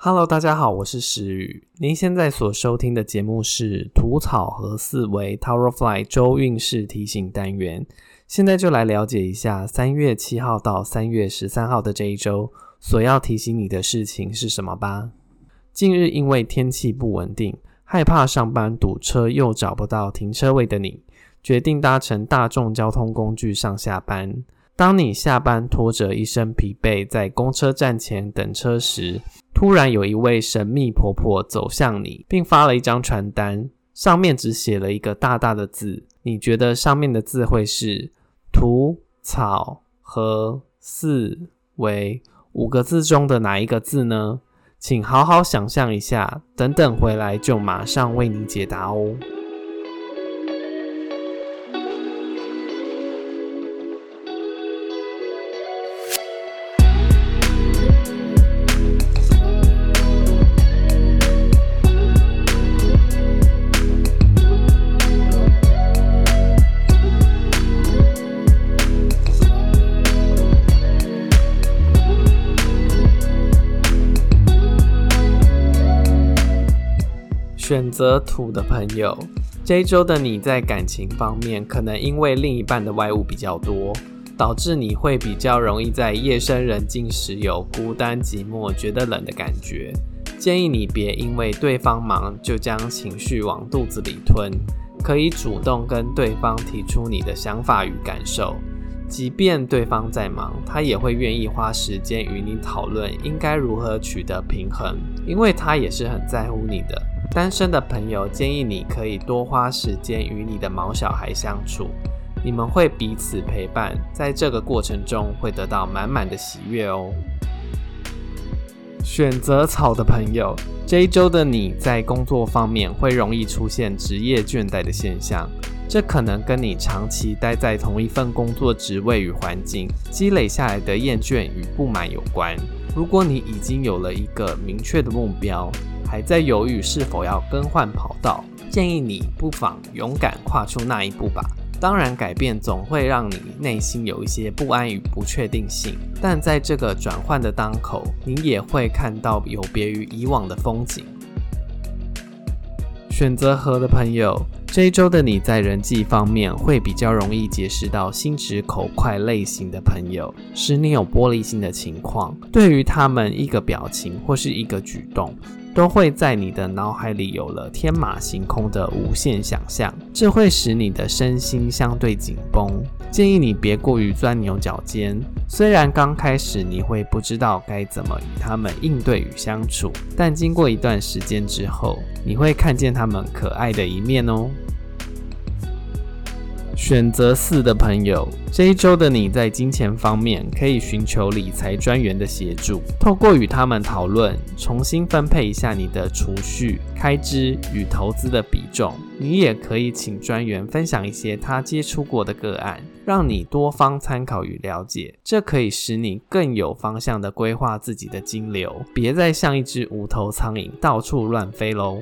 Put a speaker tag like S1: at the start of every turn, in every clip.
S1: Hello，大家好，我是石宇。您现在所收听的节目是吐草和四维 Tower Fly 周运势提醒单元。现在就来了解一下三月七号到三月十三号的这一周所要提醒你的事情是什么吧。近日因为天气不稳定，害怕上班堵车又找不到停车位的你，决定搭乘大众交通工具上下班。当你下班拖着一身疲惫在公车站前等车时，突然有一位神秘婆婆走向你，并发了一张传单，上面只写了一个大大的字。你觉得上面的字会是“图草和四维”五个字中的哪一个字呢？请好好想象一下，等等回来就马上为你解答哦。选择土的朋友，这一周的你在感情方面，可能因为另一半的外物比较多，导致你会比较容易在夜深人静时有孤单寂寞、觉得冷的感觉。建议你别因为对方忙就将情绪往肚子里吞，可以主动跟对方提出你的想法与感受，即便对方在忙，他也会愿意花时间与你讨论应该如何取得平衡，因为他也是很在乎你的。单身的朋友建议你可以多花时间与你的毛小孩相处，你们会彼此陪伴，在这个过程中会得到满满的喜悦哦。选择草的朋友，这一周的你在工作方面会容易出现职业倦怠的现象，这可能跟你长期待在同一份工作职位与环境积累下来的厌倦与不满有关。如果你已经有了一个明确的目标，还在犹豫是否要更换跑道，建议你不妨勇敢跨出那一步吧。当然，改变总会让你内心有一些不安与不确定性，但在这个转换的当口，你也会看到有别于以往的风景。选择和的朋友。这一周的你在人际方面会比较容易结识到心直口快类型的朋友，使你有玻璃心的情况。对于他们一个表情或是一个举动，都会在你的脑海里有了天马行空的无限想象，这会使你的身心相对紧绷。建议你别过于钻牛角尖。虽然刚开始你会不知道该怎么与他们应对与相处，但经过一段时间之后，你会看见他们可爱的一面哦。选择四的朋友，这一周的你在金钱方面可以寻求理财专员的协助，透过与他们讨论，重新分配一下你的储蓄、开支与投资的比重。你也可以请专员分享一些他接触过的个案，让你多方参考与了解，这可以使你更有方向的规划自己的金流，别再像一只无头苍蝇到处乱飞喽。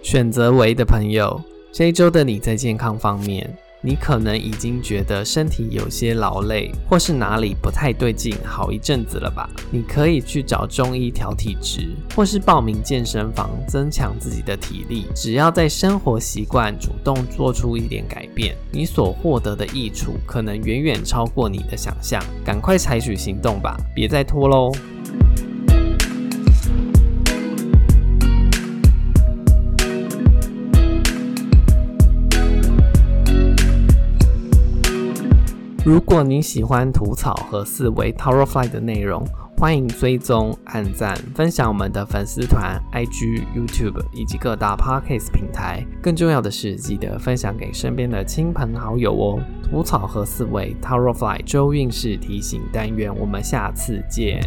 S1: 选择为的朋友。这一周的你在健康方面，你可能已经觉得身体有些劳累，或是哪里不太对劲，好一阵子了吧？你可以去找中医调体质，或是报名健身房增强自己的体力。只要在生活习惯主动做出一点改变，你所获得的益处可能远远超过你的想象。赶快采取行动吧，别再拖喽！如果您喜欢吐草和四维 Tower Fly 的内容，欢迎追踪、按赞、分享我们的粉丝团、IG、YouTube 以及各大 Podcast 平台。更重要的是，记得分享给身边的亲朋好友哦！吐草和四维 Tower Fly 周运势提醒单元，我们下次见。